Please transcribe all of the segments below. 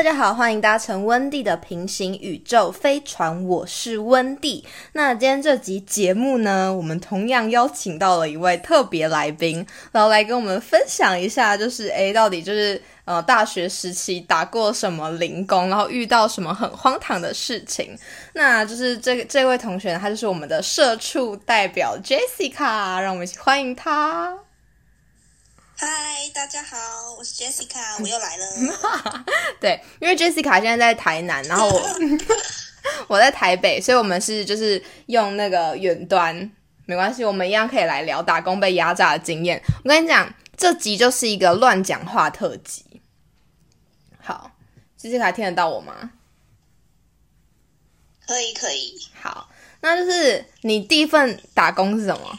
大家好，欢迎搭乘温蒂的平行宇宙飞船，我是温蒂。那今天这集节目呢，我们同样邀请到了一位特别来宾，然后来跟我们分享一下，就是 诶，到底就是呃大学时期打过什么零工，然后遇到什么很荒唐的事情。那就是这这位同学，他就是我们的社畜代表 Jessica，让我们一起欢迎他。嗨，大家好，我是 Jessica，我又来了。对，因为 Jessica 现在在台南，然后我 我在台北，所以我们是就是用那个远端，没关系，我们一样可以来聊打工被压榨的经验。我跟你讲，这集就是一个乱讲话特辑。好，Jessica 听得到我吗？可以，可以。好，那就是你第一份打工是什么？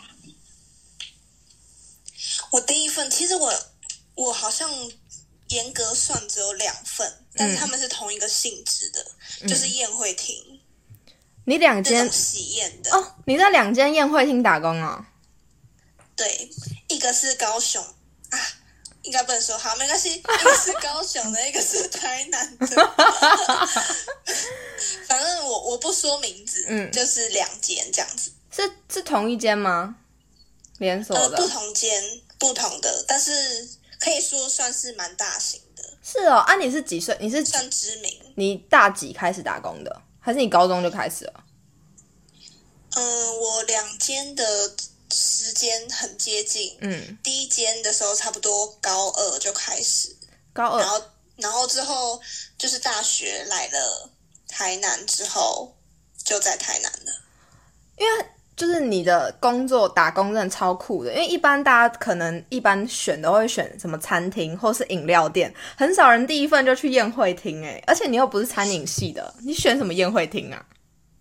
我第一份，其实我我好像严格算只有两份，但是他们是同一个性质的，就是宴会厅。你两间喜宴的哦？你在两间宴会厅打工哦？对，一个是高雄啊，应该不能说好，没关系。一个是高雄的，一个是台南的。反正我我不说名字，嗯，就是两间这样子。是是同一间吗？连锁的？不同间。不同的，但是可以说算是蛮大型的。是哦，啊，你是几岁？你是算知名？你大几开始打工的？还是你高中就开始了？嗯，我两间的时间很接近。嗯，第一间的时候差不多高二就开始，高二，然后然后之后就是大学来了台南之后就在台南了，因为。就是你的工作打工真的超酷的，因为一般大家可能一般选都会选什么餐厅或是饮料店，很少人第一份就去宴会厅哎，而且你又不是餐饮系的，你选什么宴会厅啊？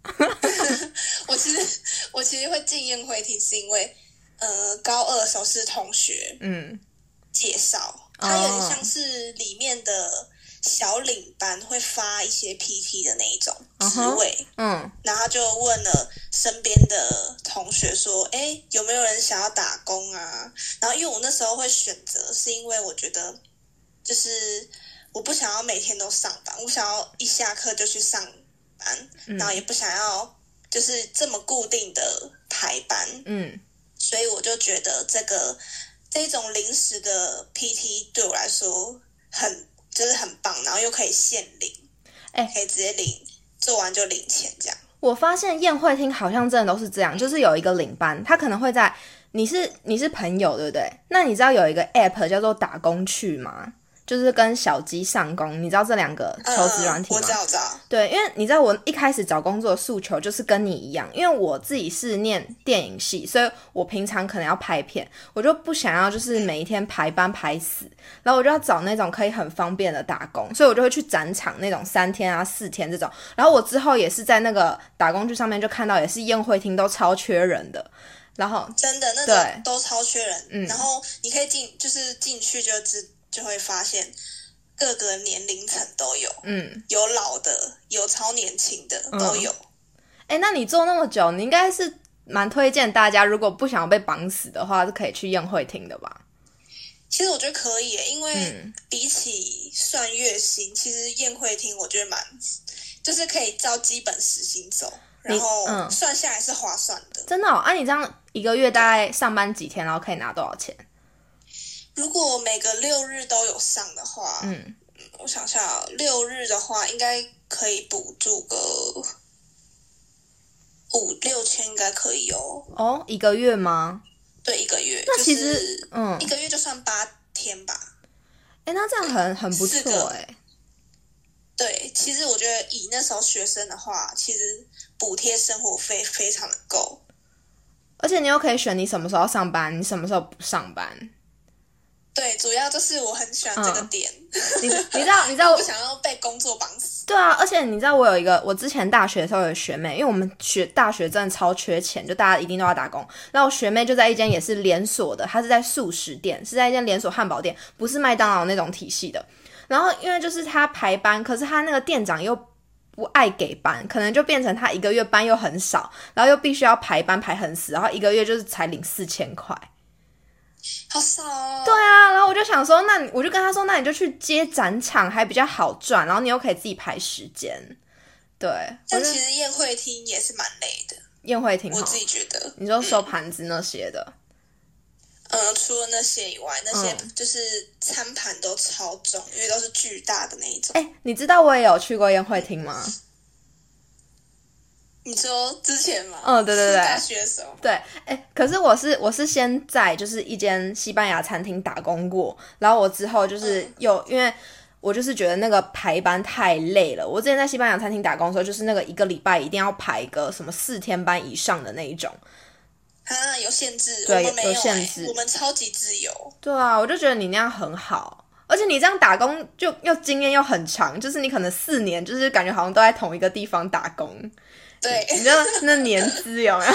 我其实我其实会进宴会厅是因为呃高二的时候是同学嗯介绍，他有点像是里面的。小领班会发一些 PT 的那一种职位，嗯，然后就问了身边的同学说：“哎，有没有人想要打工啊？”然后因为我那时候会选择，是因为我觉得就是我不想要每天都上班，我想要一下课就去上班，然后也不想要就是这么固定的排班，嗯，所以我就觉得这个这种临时的 PT 对我来说很。就是很棒，然后又可以现领，哎，可以直接领，做完就领钱这样。我发现宴会厅好像真的都是这样，就是有一个领班，他可能会在你是你是朋友对不对？那你知道有一个 app 叫做打工去吗？就是跟小鸡上工，你知道这两个求职软体吗？我知道，知道。对，因为你知道我一开始找工作的诉求就是跟你一样，因为我自己是念电影系，所以我平常可能要拍片，我就不想要就是每一天排班排死，然后我就要找那种可以很方便的打工，所以我就会去展场那种三天啊四天这种。然后我之后也是在那个打工剧上面就看到，也是宴会厅都超缺人的，然后真的那种都超缺人，嗯，然后你可以进，就是进去就知。就会发现各个年龄层都有，嗯，有老的，有超年轻的，都有。哎，那你做那么久，你应该是蛮推荐大家，如果不想要被绑死的话，是可以去宴会厅的吧？其实我觉得可以，因为比起算月薪，其实宴会厅我觉得蛮，就是可以照基本时薪走，然后算下来是划算的。真的？啊，你这样一个月大概上班几天，然后可以拿多少钱？如果每个六日都有上的话，嗯，我想想，六日的话应该可以补助个五六千，应该可以哦。哦，一个月吗？对，一个月。那其实，嗯，一个月就算八天吧。哎，那这样很很不错哎。对，其实我觉得以那时候学生的话，其实补贴生活费非常的够，而且你又可以选你什么时候上班，你什么时候不上班。对，主要就是我很喜欢这个点。你你知道你知道 我不想要被工作绑死。对啊，而且你知道我有一个，我之前大学的时候有学妹，因为我们学大学真的超缺钱，就大家一定都要打工。然后学妹就在一间也是连锁的，她是在素食店，是在一间连锁汉堡店，不是麦当劳那种体系的。然后因为就是她排班，可是她那个店长又不爱给班，可能就变成她一个月班又很少，然后又必须要排班排很死，然后一个月就是才领四千块。好少哦。对啊，然后我就想说，那我就跟他说，那你就去接展场，还比较好赚，然后你又可以自己排时间。对，但其实宴会厅也是蛮累的。宴会厅，我自己觉得，你说收盘子那些的。呃，除了那些以外，那些就是餐盘都超重，因为都是巨大的那一种。哎，你知道我也有去过宴会厅吗？你说之前吗？嗯，对对对，大学时候。对，哎，可是我是我是先在就是一间西班牙餐厅打工过，然后我之后就是有，因为我就是觉得那个排班太累了。我之前在西班牙餐厅打工的时候，就是那个一个礼拜一定要排个什么四天班以上的那一种。啊，有限制，对，有限制，我们超级自由。对啊，我就觉得你那样很好，而且你这样打工就又经验又很长，就是你可能四年，就是感觉好像都在同一个地方打工。对，你知道那年资有没有？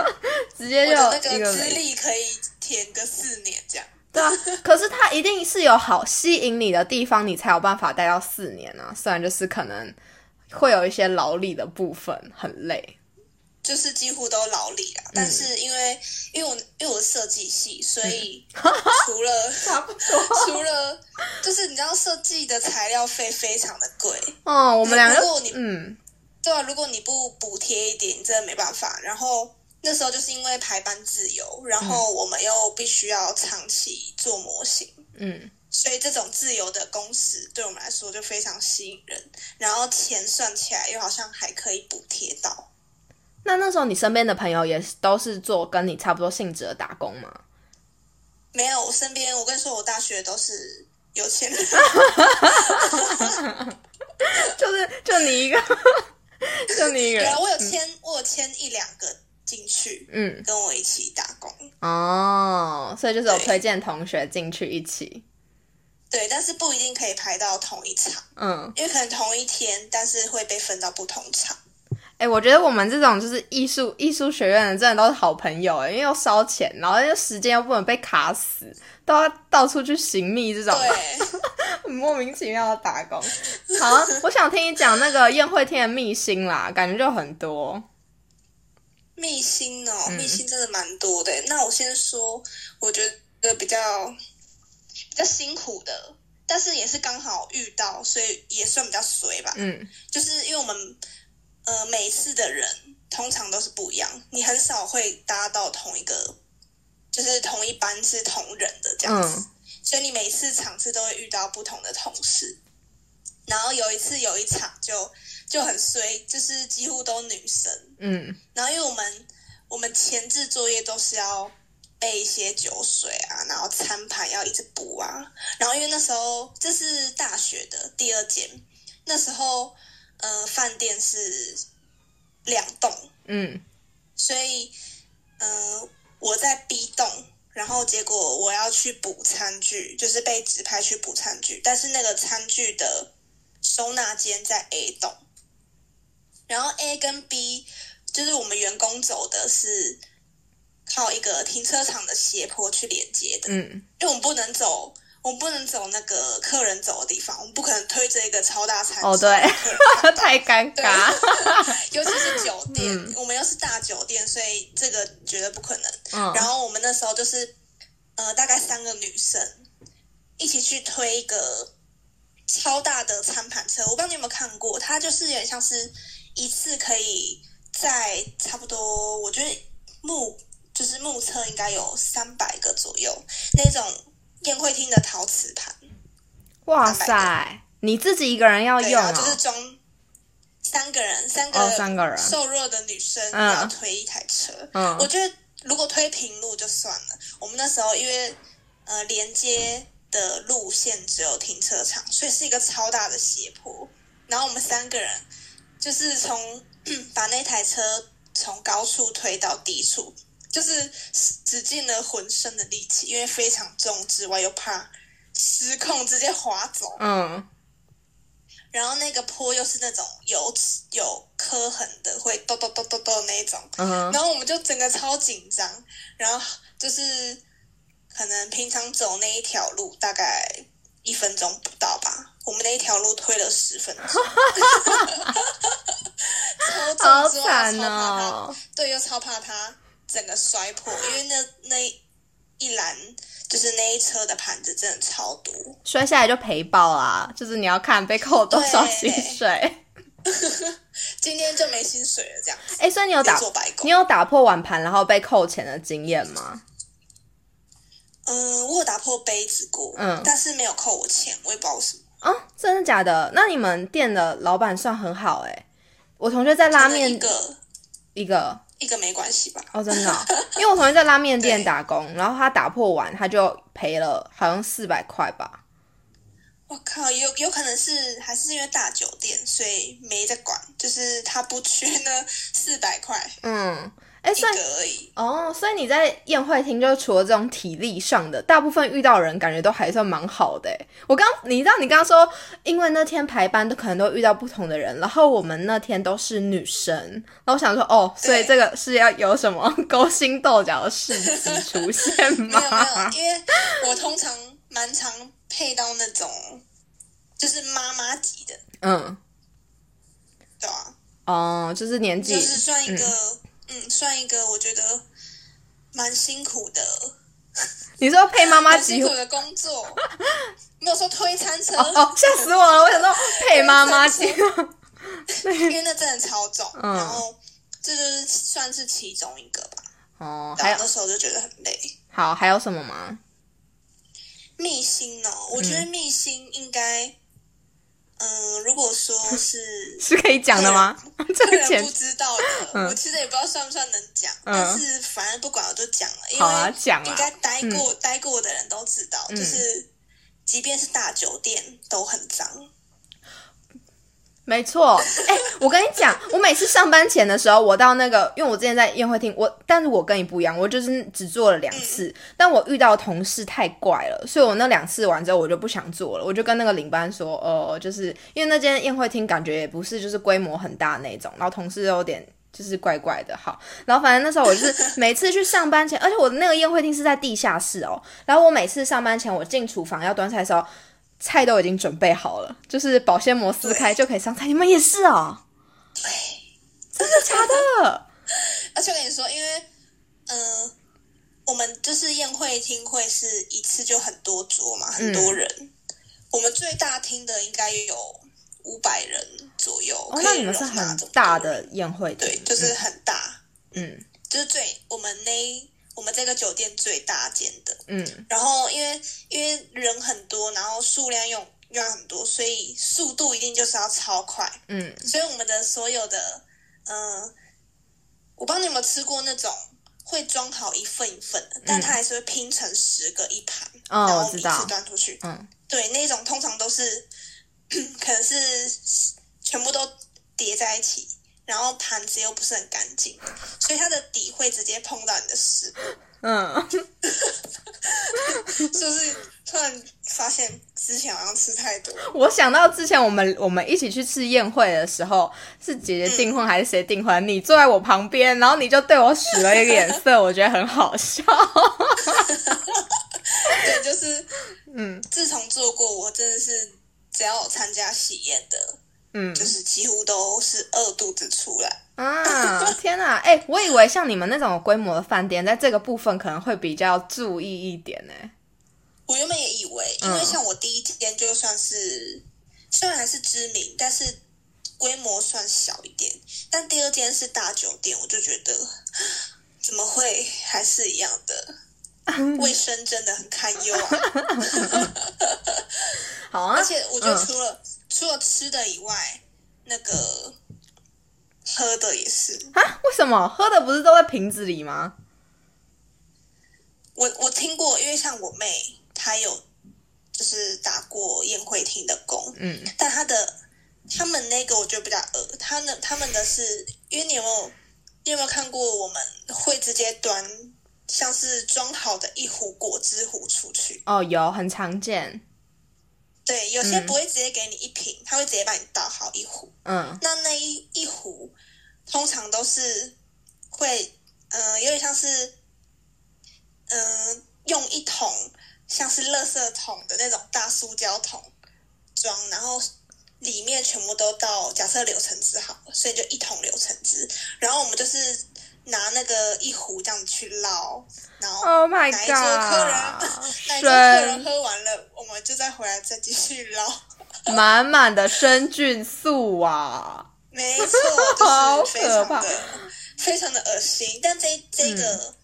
直接就那个资历可以填个四年这样。对啊，可是他一定是有好吸引你的地方，你才有办法待到四年啊。虽然就是可能会有一些劳力的部分很累。就是几乎都劳力啊，但是因为因为我因为我设计系，所以除了 差不多，除了就是你知道设计的材料费非常的贵哦。我们两个，如果你嗯，对啊，如果你不补贴一点，你真的没办法。然后那时候就是因为排班自由，然后我们又必须要长期做模型，嗯，所以这种自由的工时对我们来说就非常吸引人。然后钱算起来又好像还可以补贴到。那那时候你身边的朋友也都是做跟你差不多性质的打工吗？没有，我身边我跟你说，我大学都是有钱人，就是就你一个，就你一个。我有签，我有签一两个进去，嗯，跟我一起打工。哦，所以就是有推荐同学进去一起。对，但是不一定可以排到同一场，嗯，因为可能同一天，但是会被分到不同场。哎，我觉得我们这种就是艺术艺术学院的，真的都是好朋友哎，因为又烧钱，然后又时间又不能被卡死，都要到处去寻觅这种 莫名其妙的打工。好，我想听你讲那个宴会厅的秘辛啦，感觉就很多。秘辛哦，秘辛真的蛮多的。那我先说，我觉得比较比较辛苦的，但是也是刚好遇到，所以也算比较随吧。嗯，就是因为我们。呃，每次的人通常都是不一样，你很少会搭到同一个，就是同一班是同人的这样子，所以你每次场次都会遇到不同的同事。然后有一次有一场就就很衰，就是几乎都女生，嗯，然后因为我们我们前置作业都是要备一些酒水啊，然后餐盘要一直补啊，然后因为那时候这是大学的第二间，那时候。呃，饭店是两栋，嗯，所以，呃，我在 B 栋，然后结果我要去补餐具，就是被指派去补餐具，但是那个餐具的收纳间在 A 栋，然后 A 跟 B 就是我们员工走的是靠一个停车场的斜坡去连接的，嗯，因为我们不能走。我们不能走那个客人走的地方，我们不可能推着一个超大餐哦，对，太尴尬，尤其是酒店，我们又是大酒店，所以这个绝对不可能。然后我们那时候就是，呃，大概三个女生一起去推一个超大的餐盘车，我不知道你有没有看过，它就是有点像是一次可以在差不多，我觉得目就是目测应该有三百个左右那种。宴会厅的陶瓷盘，哇塞！你自己一个人要用，就是装三个人，三个三个人瘦弱的女生要推一台车。嗯，我觉得如果推平路就算了。我们那时候因为呃连接的路线只有停车场，所以是一个超大的斜坡。然后我们三个人就是从把那台车从高处推到低处。就是使尽了浑身的力气，因为非常重之外，又怕失控直接滑走。嗯。然后那个坡又是那种有有磕痕的，会咚咚咚咚咚那种。嗯。然后我们就整个超紧张，然后就是可能平常走那一条路大概一分钟不到吧，我们那一条路推了十分钟。超惨哦！对，又超怕他。整个摔破，因为那那一篮，就是那一车的盘子真的超多，摔下来就赔爆啦。就是你要看被扣多少薪水。今天就没薪水了，这样。哎，所以你有打你有打破碗盘然后被扣钱的经验吗？嗯，我有打破杯子过，嗯，但是没有扣我钱，我也不知道什么。啊，真的假的？那你们店的老板算很好哎。我同学在拉面一个一个一个没关系吧？哦，真的，因为我同学在拉面店打工，然后他打破碗，他就赔了好像四百块吧。我靠，有有可能是还是因为大酒店，所以没在管，就是他不缺那四百块。嗯。哎，算哦，所以你在宴会厅，就除了这种体力上的，大部分遇到人感觉都还算蛮好的。我刚，你知道，你刚刚说，因为那天排班都可能都遇到不同的人，然后我们那天都是女生，然后我想说，哦，所以这个是要有什么 勾心斗角的事情出现吗？没有没有，因为我通常蛮常配到那种就是妈妈级的，嗯，对啊，哦，就是年纪，就是算一个。嗯，算一个，我觉得蛮辛苦的。你说配妈妈辛苦的工作，没有说推餐车哦，吓死我了！我想说配妈妈机，因为那真的超重，然后这就是算是其中一个吧。哦，还有那时候就觉得很累。好，还有什么吗？密心哦，我觉得密心应该。嗯，如果说 是 是可以讲的吗？这个人不知道的，我其实也不知道算不算能讲，但是反正不管我都讲了，因为应该待过待过的人都知道，就是即便是大酒店都很脏。没错，哎，我跟你讲，我每次上班前的时候，我到那个，因为我之前在宴会厅，我，但是我跟你不一样，我就是只做了两次，但我遇到同事太怪了，所以我那两次完之后，我就不想做了，我就跟那个领班说，呃，就是因为那间宴会厅感觉也不是就是规模很大那种，然后同事有点就是怪怪的，好，然后反正那时候我就是每次去上班前，而且我的那个宴会厅是在地下室哦，然后我每次上班前，我进厨房要端菜的时候。菜都已经准备好了，就是保鲜膜撕开就可以上菜。你们也是哦？对，真的假的？而且我跟你说，因为嗯，我们就是宴会厅会是一次就很多桌嘛，很多人。我们最大厅的应该有五百人左右。那你们是很大的宴会对，就是很大。嗯，就是最我们那。我们这个酒店最大间的，嗯，然后因为因为人很多，然后数量用用很多，所以速度一定就是要超快，嗯，所以我们的所有的，嗯，我不知道你有没有吃过那种会装好一份一份的，但它还是会拼成十个一盘，然后一次端出去，嗯，对，那种通常都是 可能是全部都叠在一起。然后盘子又不是很干净，所以它的底会直接碰到你的食物。嗯，就是突然发现之前好像吃太多？我想到之前我们我们一起去吃宴会的时候，是姐姐订婚还是谁订婚？你坐在我旁边，然后你就对我使了一个眼色，我觉得很好笑。对，就是嗯，自从做过，我真的是只要参加喜宴的。嗯，就是几乎都是饿肚子出来啊！天哪，哎，我以为像你们那种规模的饭店，在这个部分可能会比较注意一点呢。我原本也以为，因为像我第一天就算是虽然还是知名，但是规模算小一点。但第二天是大酒店，我就觉得怎么会还是一样的卫生，真的很堪忧啊！好啊，而且我觉得除了。除了吃的以外，那个喝的也是啊？为什么喝的不是都在瓶子里吗？我我听过，因为像我妹，她有就是打过宴会厅的工，嗯，但她的他们那个我觉得比较恶，他们他们的是因为你有没有你有没有看过？我们会直接端像是装好的一壶果汁壶出去哦，有很常见。对，有些不会直接给你一瓶，他会直接帮你倒好一壶。嗯，那那一一壶通常都是会，嗯，有点像是，嗯，用一桶像是垃圾桶的那种大塑胶桶装，然后里面全部都倒假设柳橙汁好了，所以就一桶柳橙汁，然后我们就是拿那个一壶这样子去捞，然后哪一桌客人 哪一桌客人喝完了，我们就再回来再继续捞，满满的生菌素啊！没错，就是 非常的非常的恶心。但这这个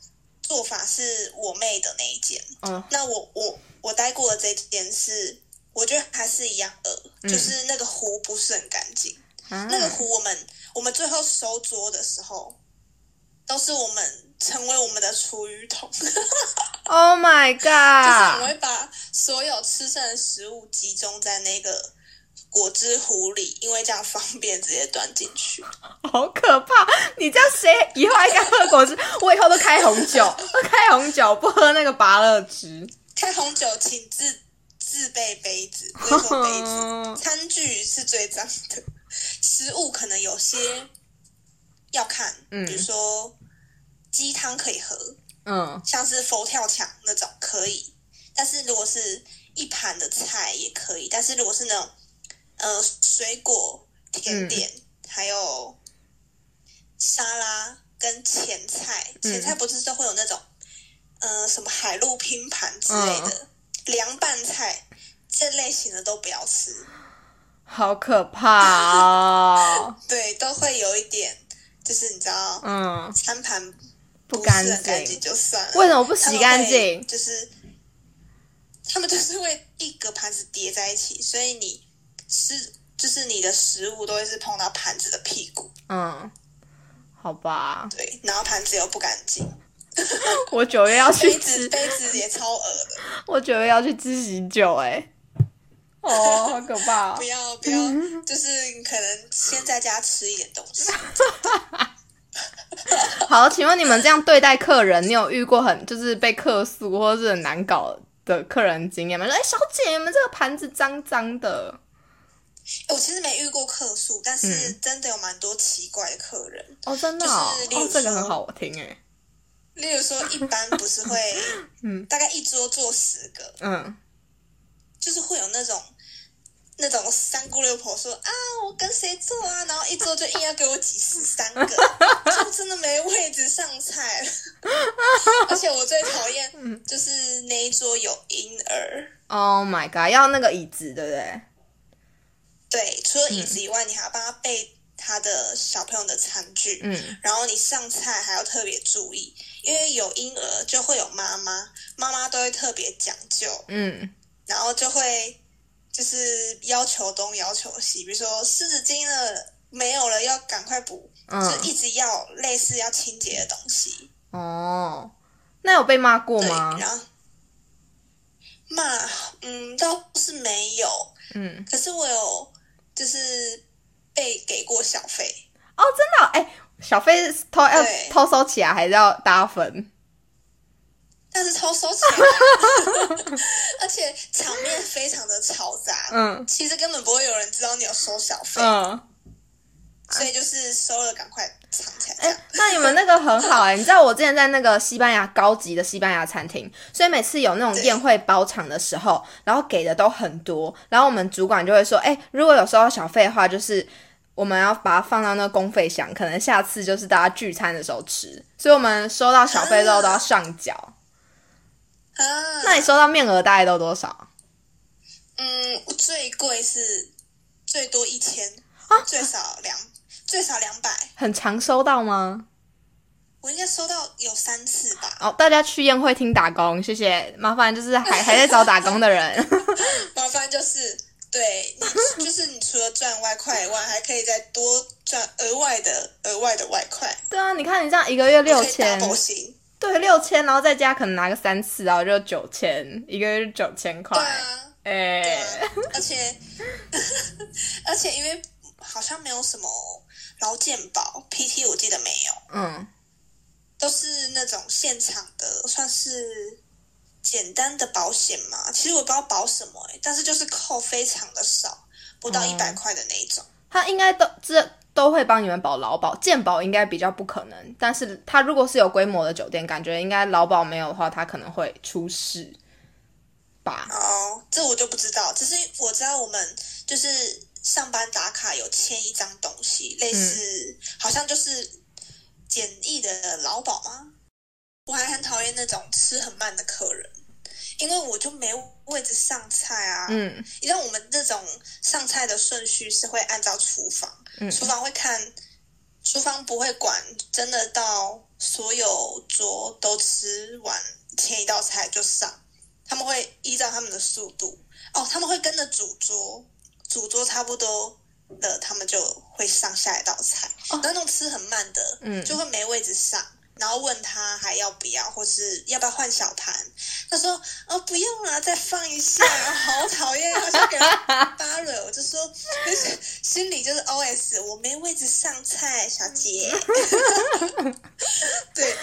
做法是我妹的那一间，嗯，那我我我待过的这间是，我觉得还是一样恶，就是那个壶不是很干净，那个壶我们我们最后收桌的时候。都是我们成为我们的厨余桶。Oh my god！就是我们会把所有吃剩的食物集中在那个果汁壶里，因为这样方便直接端进去。好可怕！你这样谁以后还敢喝果汁？我以后都开红酒，开红酒不喝那个芭乐汁。开红酒请自自备杯子，不用说杯子。餐具是最脏的，食物可能有些。要看，比如说鸡汤可以喝，嗯，像是佛跳墙那种可以，但是如果是一盘的菜也可以，但是如果是那种呃水果甜点，还有沙拉跟前菜，前菜不是都会有那种呃什么海陆拼盘之类的凉拌菜，这类型的都不要吃，好可怕啊！对，都会有一点。就是你知道，嗯，餐盘不干净就算了，为什么不洗干净？就是他们就是会一个盘子叠在一起，所以你吃就是你的食物都会是碰到盘子的屁股。嗯，好吧。对，然后盘子又不干净。我九月要去 吃杯子也超恶的。我九月要去吃喜酒，哎。哦，好可怕！不要不要，就是可能先在家吃一点东西。好，请问你们这样对待客人，你有遇过很就是被客诉或者是很难搞的客人经验吗？说哎，小姐，你们这个盘子脏脏的。我其实没遇过客诉，但是真的有蛮多奇怪的客人。哦，真的是哦，这个很好听哎。例如说，一般不是会，嗯，大概一桌坐十个，嗯，就是会有那种。那种三姑六婆说啊，我跟谁坐啊？然后一桌就硬要给我挤十三个，就真的没位置上菜了。而且我最讨厌就是那一桌有婴儿。Oh my god！要那个椅子，对不对？对，除了椅子以外，你还要帮他备他的小朋友的餐具。嗯，然后你上菜还要特别注意，因为有婴儿就会有妈妈，妈妈都会特别讲究。嗯，然后就会。就是要求东要求西，比如说湿纸巾了没有了，要赶快补，就一直要类似要清洁的东西。哦，那有被骂过吗？然后骂，嗯，倒是没有。嗯，可是我有就是被给过小费。哦，真的？哎，小费偷要偷收起来，还是要搭分？但是超收起来，而且场面非常的嘈杂。嗯，其实根本不会有人知道你有收小费。嗯，所以就是收了赶快藏起来。哎，那你们那个很好哎，你知道我之前在那个西班牙高级的西班牙餐厅，所以每次有那种宴会包场的时候，然后给的都很多，然后我们主管就会说，哎，如果有收到小费的话，就是我们要把它放到那个公费箱，可能下次就是大家聚餐的时候吃。所以我们收到小费之后都要上缴。啊，那你收到面额大概都多少？嗯，最贵是最多一千啊，最少两最少两百。很常收到吗？我应该收到有三次吧。哦，大家去宴会厅打工，谢谢。麻烦就是还 还在找打工的人。麻烦就是对你，就是你除了赚外快以外，还可以再多赚额外的额外的外快。对啊，你看你这样一个月六千。对，六千，然后在家可能拿个三次，然后就九千，一个月九千块。对啊，哎，而且 而且因为好像没有什么劳健保，PT 我记得没有，嗯，都是那种现场的，算是简单的保险嘛。其实我不知道保什么，哎，但是就是扣非常的少，不到一百块的那一种。他应该都这。都会帮你们保劳保，健保应该比较不可能。但是他如果是有规模的酒店，感觉应该劳保没有的话，他可能会出事吧？哦，这我就不知道。只是我知道我们就是上班打卡有签一张东西，类似好像就是简易的劳保吗？我还很讨厌那种吃很慢的客人，因为我就没位置上菜啊。嗯，你知道我们这种上菜的顺序是会按照厨房，厨房会看，厨房不会管，真的到所有桌都吃完前一道菜就上，他们会依照他们的速度。哦，他们会跟着主桌，主桌差不多了，他们就会上下一道菜。那种吃很慢的，嗯，就会没位置上。然后问他还要不要，或是要不要换小盘？他说：“哦，不用了，再放一下。”好讨厌，好想给他扒了。我就说，心里就是 O S，我没位置上菜，小姐。对，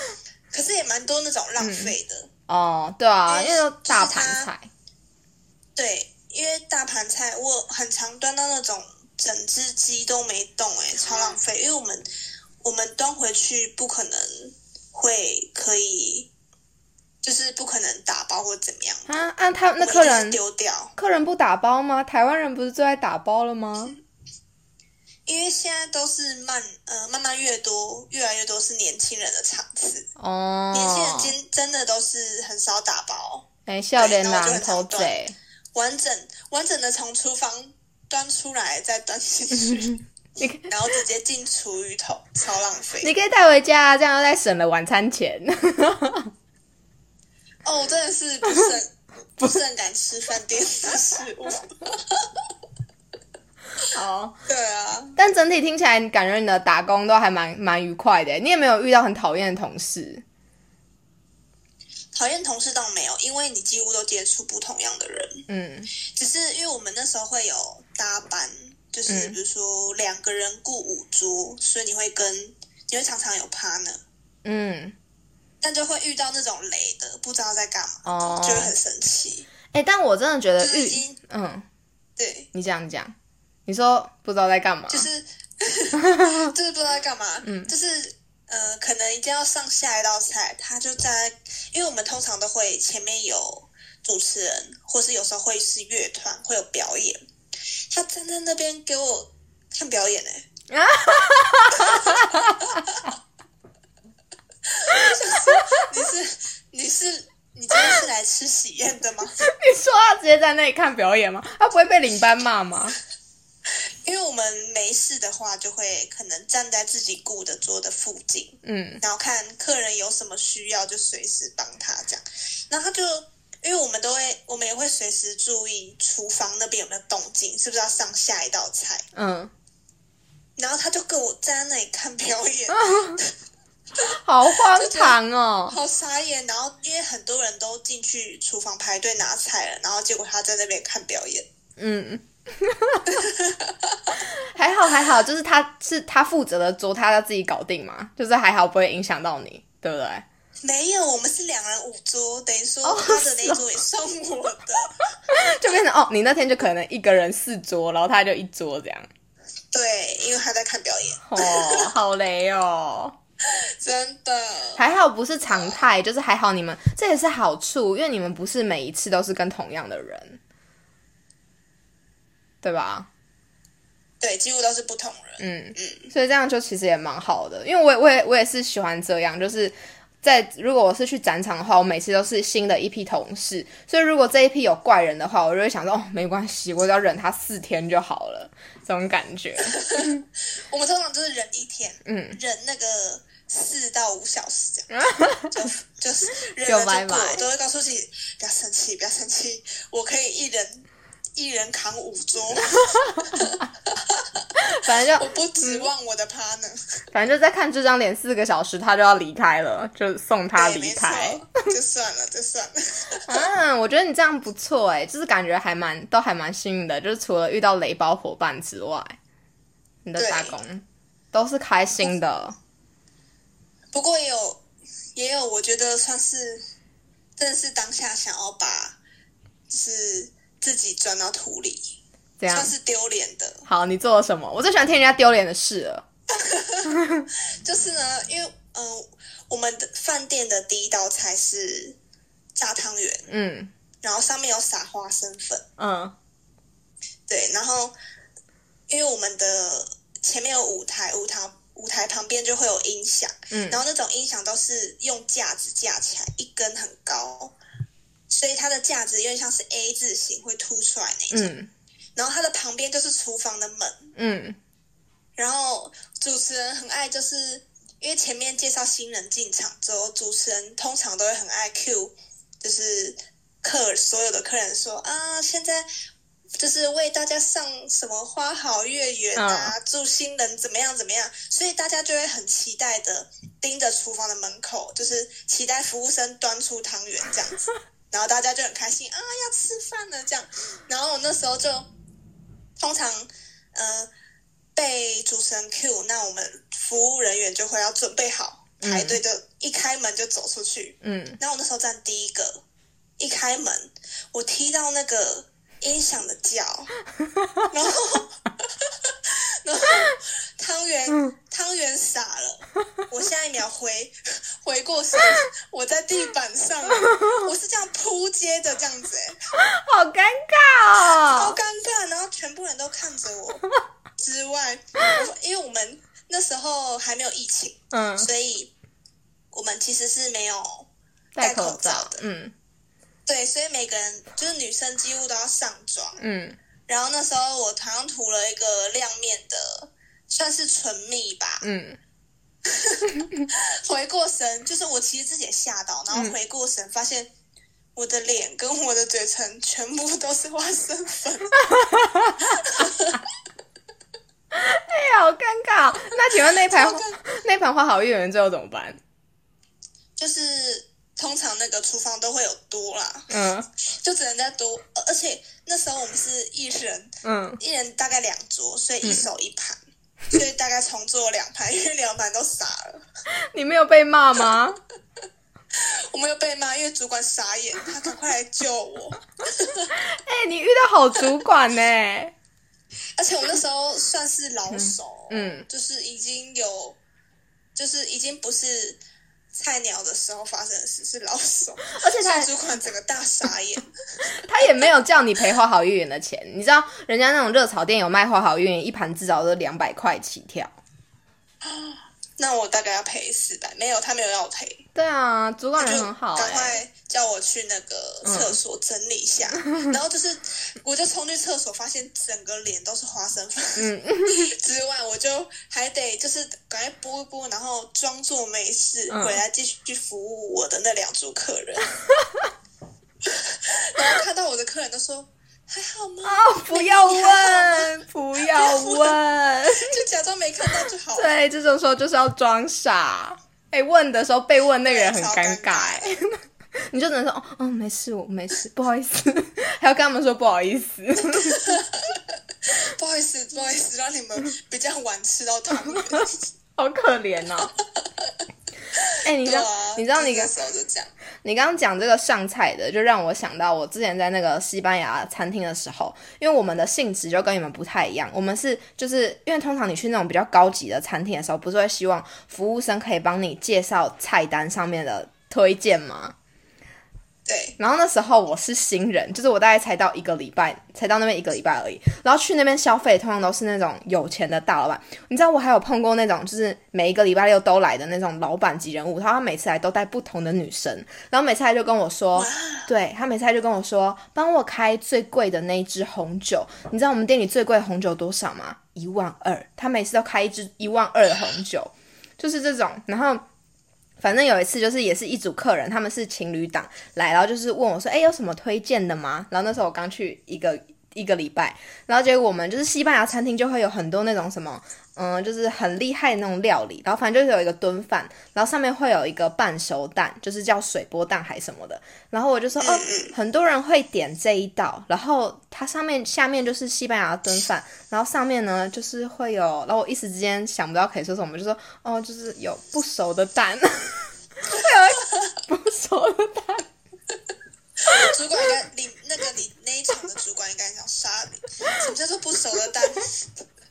可是也蛮多那种浪费的哦。对啊，因为大盘菜。对，因为大盘菜，我很常端到那种整只鸡都没动，哎，超浪费。因为我们我们端回去不可能。会可以，就是不可能打包或怎么样啊？按他那客人丢掉，客人不打包吗？台湾人不是最爱打包了吗？因为现在都是慢，呃，慢慢越多，越来越多是年轻人的场次哦。年轻人今真的都是很少打包，哎，笑脸男偷贼，完整完整的从厨房端出来再端进去。然后直接进厨余桶，超浪费。你可以带回家，这样再省了晚餐钱。哦，真的是不是不是很敢吃饭店的食物。好，对啊。但整体听起来，感觉你的打工都还蛮蛮愉快的。你有没有遇到很讨厌的同事？讨厌同事倒没有，因为你几乎都接触不同样的人。嗯，只是因为我们那时候会有搭班。就是比如说两个人雇五桌，所以你会跟你会常常有 partner，嗯，但就会遇到那种雷的，不知道在干嘛，哦就会很生气。哎，但我真的觉得遇嗯，对。你这样讲，你说不知道在干嘛，就是。就是不知道在干嘛，嗯，就是呃，可能一定要上下一道菜，他就在，因为我们通常都会前面有主持人，或是有时候会是乐团会有表演。他站在那边给我看表演呢。啊！你是你是你今天是来吃喜宴的吗？你说他直接在那里看表演吗？他不会被领班骂吗？因为我们没事的话，就会可能站在自己雇的桌的附近，嗯，然后看客人有什么需要，就随时帮他这样。然后他就。因为我们都会，我们也会随时注意厨房那边有没有动静，是不是要上下一道菜？嗯。然后他就跟我站在那里看表演，好荒唐哦，好傻眼。然后因为很多人都进去厨房排队拿菜了，然后结果他在那边看表演。嗯。还好还好，就是他是他负责的桌，他要自己搞定嘛，就是还好不会影响到你，对不对？没有，我们是两人五桌，等于说他的那一桌也算我的，就变成哦，你那天就可能一个人四桌，然后他就一桌这样。对，因为他在看表演。哦，好雷哦，真的。还好不是常态，就是还好你们这也是好处，因为你们不是每一次都是跟同样的人，对吧？对，几乎都是不同人。嗯嗯，所以这样就其实也蛮好的，因为我也我也我也是喜欢这样，就是。在如果我是去展场的话，我每次都是新的一批同事，所以如果这一批有怪人的话，我就会想说哦，没关系，我只要忍他四天就好了，这种感觉。我们通常就是忍一天，嗯，忍那个四到五小时这样，就就是忍了就过，都会告诉自己不要生气，不要生气，我可以一人。一人扛五桌，反正就我不指望我的 partner，反正就在看这张脸四个小时，他就要离开了，就送他离开，就算了，就算了。嗯，我觉得你这样不错哎，就是感觉还蛮都还蛮幸运的，就是除了遇到雷包伙伴之外，你的打工都是开心的。不过也有也有，我觉得算是真的是当下想要把是。自己钻到土里，这样是丢脸的。好，你做了什么？我最喜欢听人家丢脸的事了。就是呢，因为嗯，我们的饭店的第一道菜是炸汤圆，嗯，然后上面有撒花生粉，嗯，对，然后因为我们的前面有舞台，舞台舞台旁边就会有音响，嗯，然后那种音响都是用架子架起来，一根很高，所以它的架子有点像是 A 字形会凸出来那种。然后它的旁边就是厨房的门，嗯，然后主持人很爱，就是因为前面介绍新人进场之后，主持人通常都会很爱 Q，就是客所有的客人说啊，现在。就是为大家上什么花好月圆啊，祝新人怎么样怎么样，所以大家就会很期待的盯着厨房的门口，就是期待服务生端出汤圆这样子，然后大家就很开心啊，要吃饭了这样。然后我那时候就通常呃被主持人 Q，那我们服务人员就会要准备好排队，就一开门就走出去。嗯，然后我那时候站第一个，一开门我踢到那个。音响的脚，然后，然后汤圆汤圆傻了，我下一秒回回过神，我在地板上，我是这样扑街的这样子，哎，好尴尬哦，好尴尬，然后全部人都看着我，之外，因为我们那时候还没有疫情，嗯，所以我们其实是没有戴口罩的，嗯。对，所以每个人就是女生几乎都要上妆。嗯，然后那时候我好像涂了一个亮面的，算是唇蜜吧。嗯，回过神，就是我其实自己也吓到，然后回过神发现我的脸跟我的嘴唇全部都是花生粉。哎呀，好尴尬！那请问那盘那盘花好月圆最后怎么办？就是。通常那个厨房都会有多啦，嗯，就只能再多，而且那时候我们是一人，嗯，一人大概两桌，所以一手一盘，所以大概重做两盘，因为两盘都傻了。你没有被骂吗？我没有被骂，因为主管傻眼，他赶快来救我。哎，你遇到好主管呢，而且我那时候算是老手，嗯，就是已经有，就是已经不是。菜鸟的时候发生的事是老手，而且他主管整个大傻眼，他也没有叫你赔花好月圆的钱，你知道人家那种热炒店有卖花好月圆，一盘至少都两百块起跳。那我大概要赔四百，没有他没有要赔。对啊，主管人很好，赶快叫我去那个厕所整理一下。然后就是，我就冲去厕所，发现整个脸都是花生粉。嗯，之外我就还得就是赶快拨一拨，然后装作没事回来继续去服务我的那两组客人。然后看到我的客人都说。还好吗？哦，不要问，不要问，就假装没看到就好。对，这种时候就是要装傻。哎，问的时候被问那个人很尴尬，哎，你就只能说哦，哦，没事，我没事，不好意思，还要跟他们说不好意思，不好意思，不好意思，让你们比较晚吃到汤圆，好可怜哦。哎，你知道，你知道你刚你刚刚讲这个上菜的，就让我想到我之前在那个西班牙餐厅的时候，因为我们的性质就跟你们不太一样，我们是就是因为通常你去那种比较高级的餐厅的时候，不是会希望服务生可以帮你介绍菜单上面的推荐吗？对，然后那时候我是新人，就是我大概才到一个礼拜，才到那边一个礼拜而已。然后去那边消费，通常都是那种有钱的大老板。你知道我还有碰过那种，就是每一个礼拜六都来的那种老板级人物。他他每次来都带不同的女生，然后每次来就跟我说，对他每次来就跟我说，帮我开最贵的那一支红酒。你知道我们店里最贵的红酒多少吗？一万二。他每次都开一支一万二的红酒，就是这种。然后。反正有一次就是也是一组客人，他们是情侣档来，然后就是问我说：“哎，有什么推荐的吗？”然后那时候我刚去一个一个礼拜，然后结果我们就是西班牙餐厅就会有很多那种什么。嗯，就是很厉害的那种料理，然后反正就是有一个炖饭，然后上面会有一个半熟蛋，就是叫水波蛋还什么的。然后我就说，哦，很多人会点这一道，然后它上面下面就是西班牙炖饭，然后上面呢就是会有，然后我一时之间想不到可以说什么，就说，哦，就是有不熟的蛋，会有不熟的蛋。主管应该你那个你那一场的主管应该想杀你，什么叫做不熟的蛋？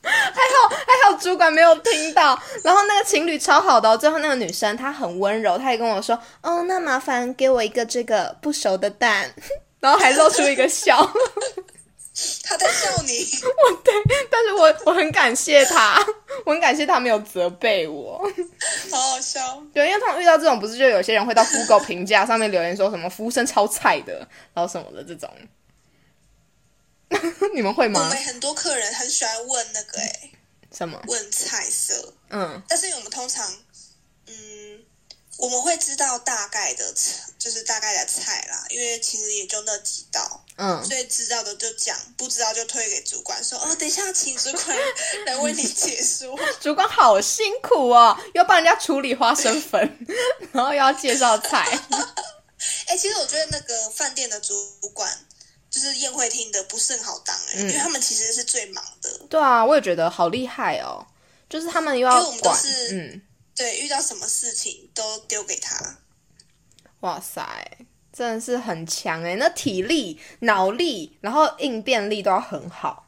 还好还好，主管没有听到。然后那个情侣超好的，最后那个女生她很温柔，她也跟我说：“哦，那麻烦给我一个这个不熟的蛋。”然后还露出一个笑。他在笑你。我对，但是我我很感谢他，我很感谢他没有责备我，好好笑。对，因为他们遇到这种，不是就有些人会到 Google 评价上面留言说什么服务生超菜的，然后什么的这种。你们会吗？我们很多客人很喜欢问那个，哎，什么？问菜色。嗯，但是我们通常，嗯，我们会知道大概的，就是大概的菜啦，因为其实也就那几道。嗯，所以知道的就讲，不知道就推给主管说：“哦，等一下请主管 来为你解说。”主管好辛苦哦，要帮人家处理花生粉，然后又要介绍菜。哎，其实我觉得那个饭店的主管，就是宴会厅的，不是很好当哎，因为他们其实是最忙的。对啊，我也觉得好厉害哦，就是他们又要管，嗯，对，遇到什么事情都丢给他。哇塞！真的是很强哎，那体力、脑力，然后应变力都要很好。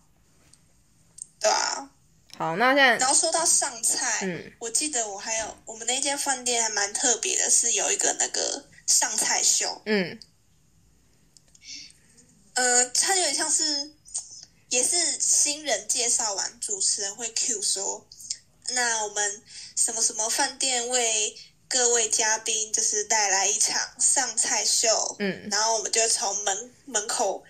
对啊，好，那现在然后说到上菜，嗯，我记得我还有我们那间饭店还蛮特别的，是有一个那个上菜秀，嗯，呃，它有点像是也是新人介绍完，主持人会 Q 说，那我们什么什么饭店为。各位嘉宾就是带来一场上菜秀，嗯，然后我们就从门门口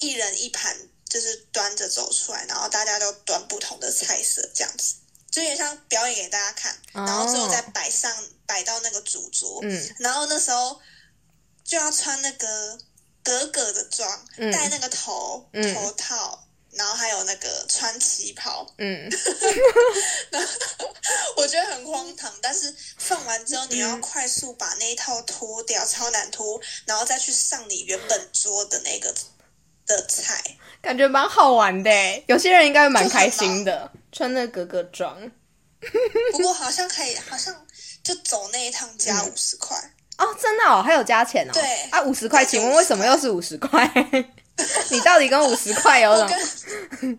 一人一盘，就是端着走出来，然后大家都端不同的菜色，这样子，就有点像表演给大家看，然后最后再摆上摆到那个主桌，嗯，然后那时候就要穿那个格格的装，戴那个头头套。然后还有那个穿旗袍，嗯，我觉得很荒唐。但是放完之后，你要快速把那一套脱掉，超难脱，然后再去上你原本桌的那个的菜，感觉蛮好玩的。有些人应该会蛮开心的，穿那格格装。不过好像可以，好像就走那一趟加五十块哦，真的哦，还有加钱哦。对啊，五十块，请问为什么又是五十块？你到底跟五十块有什么？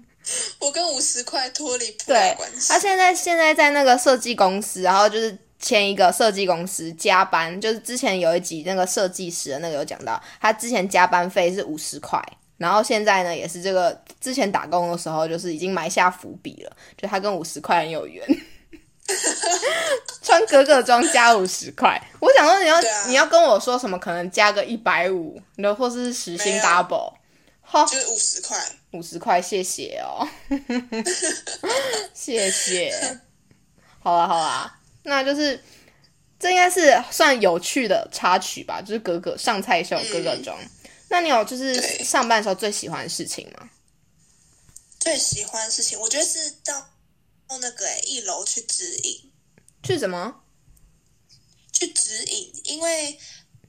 我跟五十块脱离不了关系。他现在现在在那个设计公司，然后就是签一个设计公司加班，就是之前有一集那个设计师的那个有讲到，他之前加班费是五十块，然后现在呢也是这个之前打工的时候就是已经埋下伏笔了，就他跟五十块很有缘。穿格格装加五十块，我想说你要你要跟我说什么？可能加个一百五，然后或是时薪 double。就是五十块，五十块，谢谢哦，谢谢。好啦好啦，那就是这应该是算有趣的插曲吧，就是格格上菜秀格格装。那你有就是上班的时候最喜欢的事情吗？最喜欢的事情，我觉得是到到那个一楼去指引，去什么？去指引，因为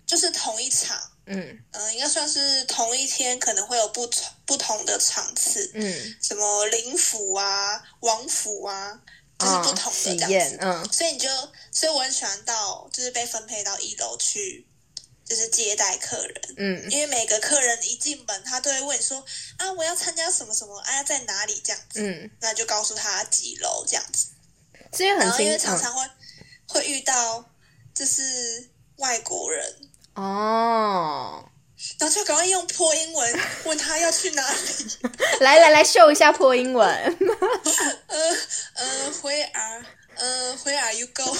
就是同一场。嗯嗯，应该算是同一天，可能会有不同不同的场次。嗯，什么灵府啊、王府啊，就是不同的这样子。嗯，所以你就，所以我很喜欢到，就是被分配到一楼去，就是接待客人。嗯，因为每个客人一进门，他都会问说：“啊，我要参加什么什么？啊，在哪里？”这样子。嗯，那就告诉他几楼这样子。因为很因为常常会会遇到，就是外国人。哦，然后就赶快用破英文 问他要去哪里。来来来，秀一下破英文。呃呃，Where are 呃 Where are you go？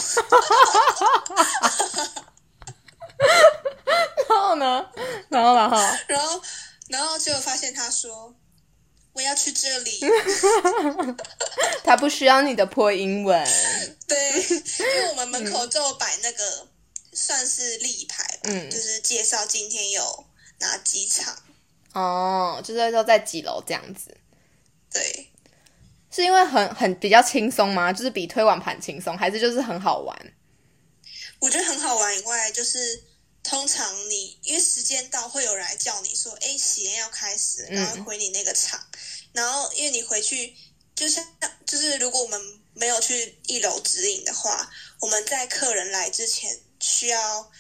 然后呢？然后然后然后然后就发现他说我要去这里。他不需要你的破英文。对，因为我们门口就摆那个。算是立牌，嗯，就是介绍今天有哪几场哦，就是说在几楼这样子。对，是因为很很比较轻松吗？就是比推碗盘轻松，还是就是很好玩？我觉得很好玩以外，就是通常你因为时间到，会有人来叫你说：“哎，喜宴要开始。”然后回你那个场，然后因为你回去，就像就是如果我们没有去一楼指引的话，我们在客人来之前。需要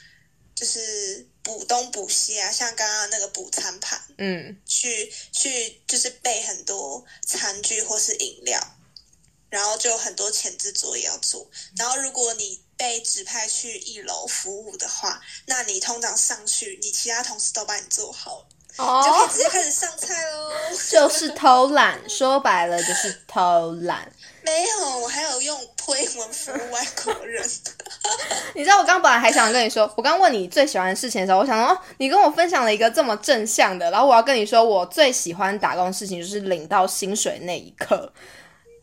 就是补东补西啊，像刚刚那个补餐盘，嗯，去去就是备很多餐具或是饮料，然后就很多前置作业要做。然后如果你被指派去一楼服务的话，那你通常上去，你其他同事都帮你做好，就可以直接开始上菜喽。就是偷懒，说白了就是偷懒。没有，我还有用破英文服务外国人。你知道我刚本来还想跟你说，我刚问你最喜欢的事情的时候，我想说，你跟我分享了一个这么正向的，然后我要跟你说，我最喜欢打工的事情就是领到薪水那一刻。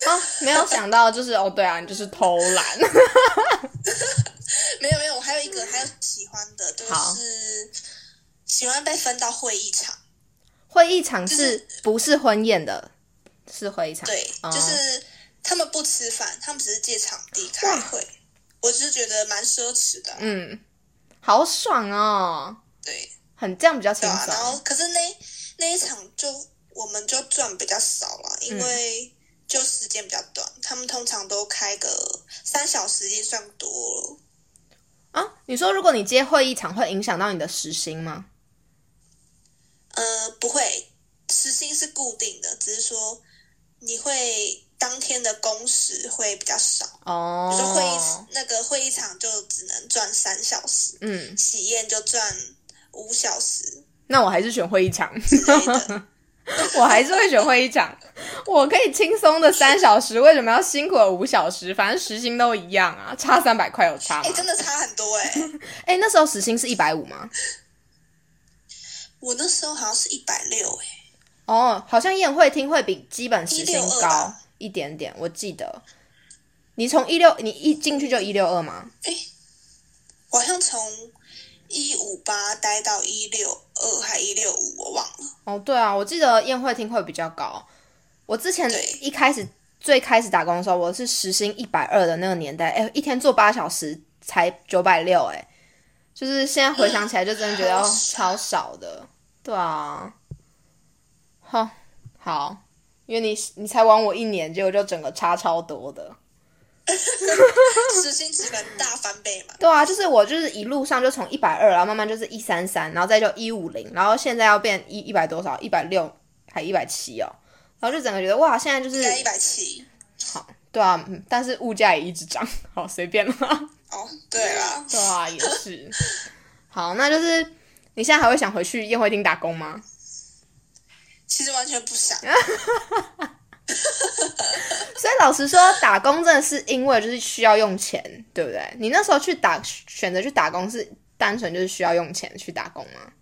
啊，没有想到就是哦，对啊，你就是偷懒。没有没有，我还有一个还有喜欢的，就是喜欢被分到会议场。会议场是不是婚宴的？是会议场。对，就是他们不吃饭，他们只是借场地开会。我是觉得蛮奢侈的。嗯，好爽哦。对，很这样比较轻松。然后，可是那那一场就我们就赚比较少了，因为。就时间比较短，他们通常都开个三小时，也算多了。啊，你说如果你接会议场，会影响到你的时薪吗？呃，不会，时薪是固定的，只是说你会当天的工时会比较少。哦，比如说会议那个会议场就只能赚三小时，嗯，喜宴就赚五小时。那我还是选会议场。我还是会选会议场，我可以轻松的三小时，为什么要辛苦的五小时？反正时薪都一样啊，差三百块有差吗？真的差很多哎！哎，那时候时薪是一百五吗？我那时候好像是一百六哎。哦，好像宴会厅会比基本时薪高一点点，我记得。你从一六，你一进去就一六二吗？哎，我好像从。一五八待到一六二还一六五，我忘了。哦，对啊，我记得宴会厅会比较高。我之前一开始最开始打工的时候，我是时薪一百二的那个年代，哎，一天做八小时才九百六，哎，就是现在回想起来，就真的觉得超少的。对啊，好，好，因为你你才玩我一年，结果就整个差超多的。时薪只能大翻倍嘛？对啊，就是我就是一路上就从一百二，然后慢慢就是一三三，然后再就一五零，然后现在要变一一百多少？一百六还一百七哦，然后就整个觉得哇，现在就是一百七。好，对啊，但是物价也一直涨，好随便了。哦，对啊，对啊，也是。好，那就是你现在还会想回去宴会厅打工吗？其实完全不想。所以老实说，打工真的是因为就是需要用钱，对不对？你那时候去打选择去打工是单纯就是需要用钱去打工吗？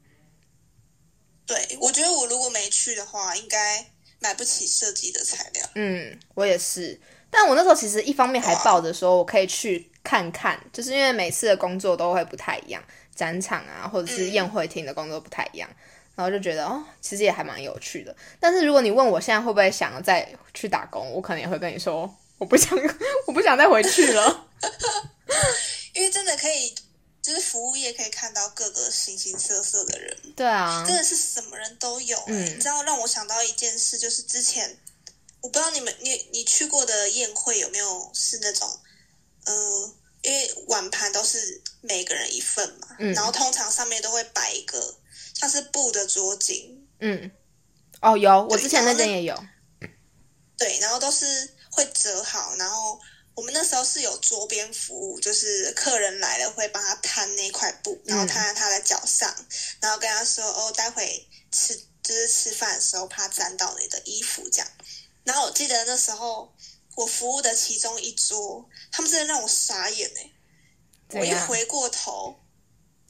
对，我觉得我如果没去的话，应该买不起设计的材料。嗯，我也是。但我那时候其实一方面还抱着说我可以去看看，就是因为每次的工作都会不太一样，展场啊或者是宴会厅的工作不太一样。然后就觉得哦，其实也还蛮有趣的。但是如果你问我现在会不会想再去打工，我可能也会跟你说，我不想，我不想再回去了。因为真的可以，就是服务业可以看到各个形形色色的人。对啊，真的是什么人都有。嗯，你知道让我想到一件事，就是之前我不知道你们你你去过的宴会有没有是那种，嗯，因为碗盘都是每个人一份嘛，然后通常上面都会摆一个。它是布的桌巾，嗯，哦，有，我之前那件也有，对，然后都是会折好，然后我们那时候是有桌边服务，就是客人来了会帮他摊那块布，然后摊在他的脚上，然后跟他说哦，待会吃就是吃饭的时候怕沾到你的衣服这样，然后我记得那时候我服务的其中一桌，他们真的让我傻眼哎，我一回过头。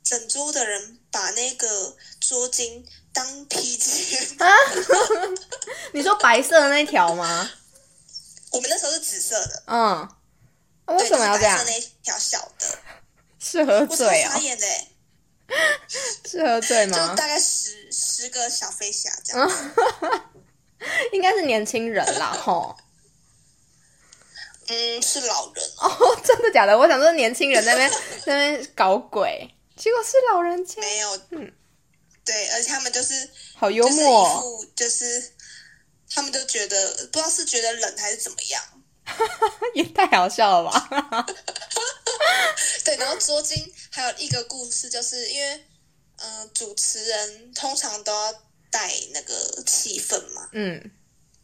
整桌的人把那个桌巾当披肩啊！你说白色的那条吗？我们那时候是紫色的。嗯，为什么要这样？那条小的，是喝醉啊？是喝 醉吗？就大概十十个小飞侠这样。应该是年轻人啦，吼。嗯，是老人哦？真的假的？我想说年轻人那边那边搞鬼。结果是老人家，没有，嗯，对，而且他们就是好幽默，就是他们都觉得不知道是觉得冷还是怎么样，也太好笑了吧？对，然后捉巾还有一个故事，就是因为呃，主持人通常都要带那个气氛嘛，嗯，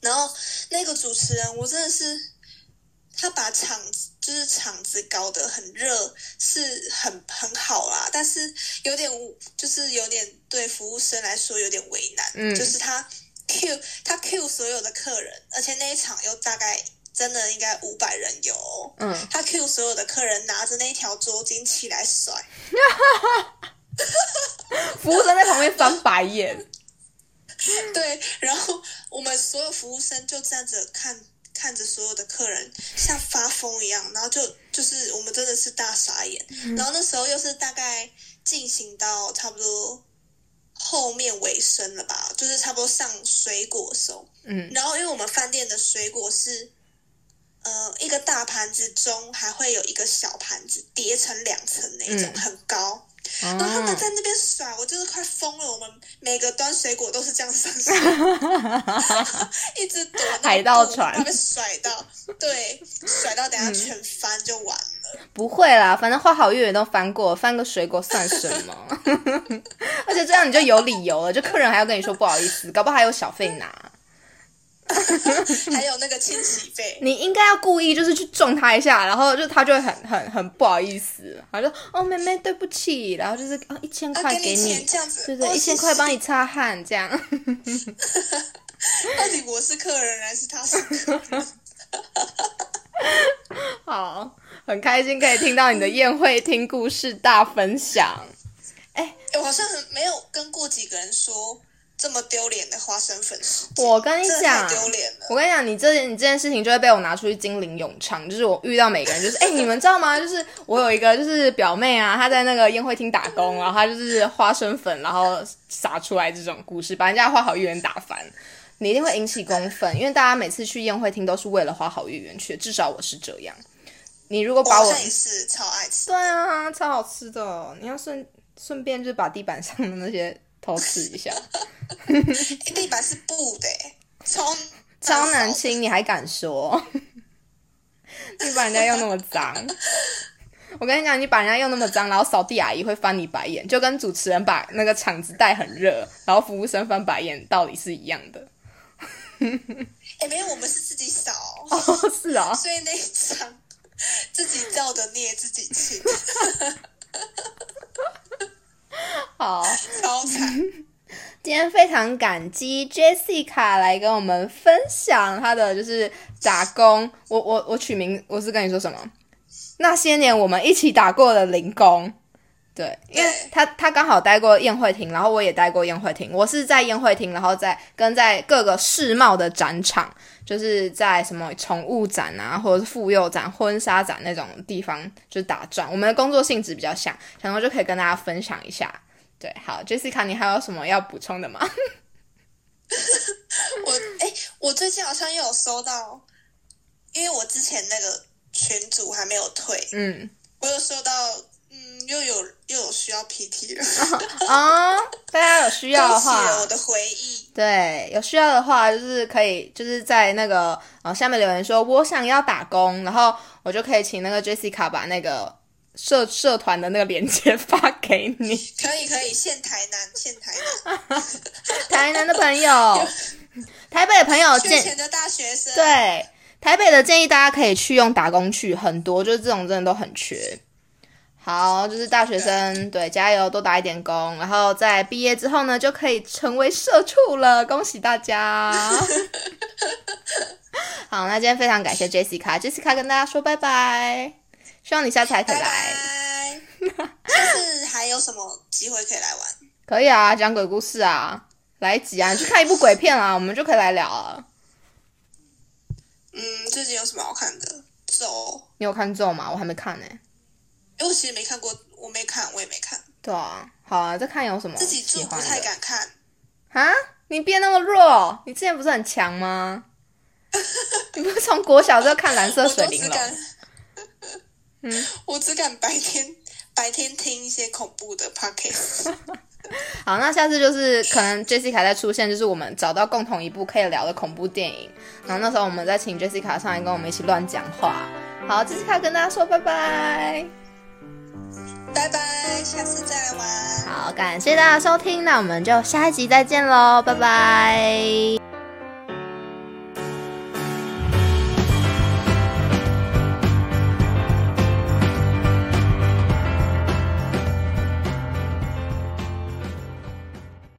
然后那个主持人我真的是他把场就是场子搞得很热，是很很好啦，但是有点就是有点对服务生来说有点为难，嗯，就是他 Q 他 Q 所有的客人，而且那一场又大概真的应该五百人有，嗯，他 Q 所有的客人拿着那条桌巾起来甩，服务生在旁边翻白眼，对，然后我们所有服务生就站着看。看着所有的客人像发疯一样，然后就就是我们真的是大傻眼。然后那时候又是大概进行到差不多后面尾声了吧，就是差不多上水果时候。嗯，然后因为我们饭店的水果是呃一个大盘子中还会有一个小盘子叠成两层那种，很高。然后他们在那边甩，我真是快疯了。我们每个端水果都是这样上去，一直躲海盗船，被甩到，对，甩到等下全翻就完了。不会啦，反正花好月圆都翻过，翻个水果算什么？而且这样你就有理由了，就客人还要跟你说不好意思，搞不好还有小费拿。还有那个清洗费，你应该要故意就是去撞他一下，然后就他就会很很很不好意思，他说哦妹妹对不起，然后就是哦一千块给你，对对，一千块帮你擦汗这样。到底我是客人还是他是客人？好，很开心可以听到你的宴会听故事大分享。哎，我好像没有跟过几个人说。这么丢脸的花生粉丝，我跟你讲，丢脸了。我跟你讲，你这你这件事情就会被我拿出去金陵咏唱。就是我遇到每个人，就是哎，你们知道吗？就是我有一个就是表妹啊，她在那个宴会厅打工，然后她就是花生粉，然后撒出来这种故事，把人家花好月圆打翻，你一定会引起公愤，因为大家每次去宴会厅都是为了花好月圆去，至少我是这样。你如果把我是超爱吃，对啊，超好吃的。你要顺顺便就把地板上的那些。偷吃一下，地板是布的，超超难清，你还敢说？你把人家用那么脏，我跟你讲，你把人家用那么脏，然后扫地阿姨会翻你白眼，就跟主持人把那个场子带很热，然后服务生翻白眼，道理是一样的。哎，没有，我们是自己扫哦，是啊，所以那一场自己造的孽自己清。好，超惨！今天非常感激 Jessica 来跟我们分享她的就是打工。我我我取名，我是跟你说什么？那些年我们一起打过的零工。对，因为他他刚好待过宴会厅，然后我也待过宴会厅。我是在宴会厅，然后在跟在各个世贸的展场，就是在什么宠物展啊，或者是妇幼展、婚纱展那种地方，就是打转。我们的工作性质比较像，然后就可以跟大家分享一下。对，好，Jessica，你还有什么要补充的吗？我哎，我最近好像又有收到，因为我之前那个群组还没有退，嗯，我有收到。嗯又有又有需要 PT 了啊！大家有需要的话，我的回忆。对，有需要的话，就是可以就是在那个呃下面留言说，我想要打工，然后我就可以请那个 Jessica 把那个社社团的那个链接发给你。可以可以，现台南，现台南，台南的朋友，台北的朋友，借钱的大学生，对，台北的建议大家可以去用打工去，很多就是这种真的都很缺。好，就是大学生，对，加油，多打一点工，然后在毕业之后呢，就可以成为社畜了，恭喜大家！好，那今天非常感谢 Jessica，Jessica 跟大家说拜拜，希望你下次还可以来。下次还有什么机会可以来玩？可以啊，讲鬼故事啊，来几啊，去看一部鬼片啊，我们就可以来聊了。嗯，最近有什么好看的？咒？你有看咒吗？我还没看呢。因为我其实没看过，我没看，我也没看。对啊，好啊，再看有什么自己做不太敢看啊？你变那么弱，你之前不是很强吗？你不是从国小就看蓝色水灵龙？嗯，我只敢白天白天听一些恐怖的 podcast。好，那下次就是可能 Jessica 再出现，就是我们找到共同一部可以聊的恐怖电影，然后那时候我们再请 Jessica 上来跟我们一起乱讲话。好，Jessica 跟大家说拜拜。拜拜，下次再来玩。好，感谢大家收听，那我们就下一集再见喽，拜拜。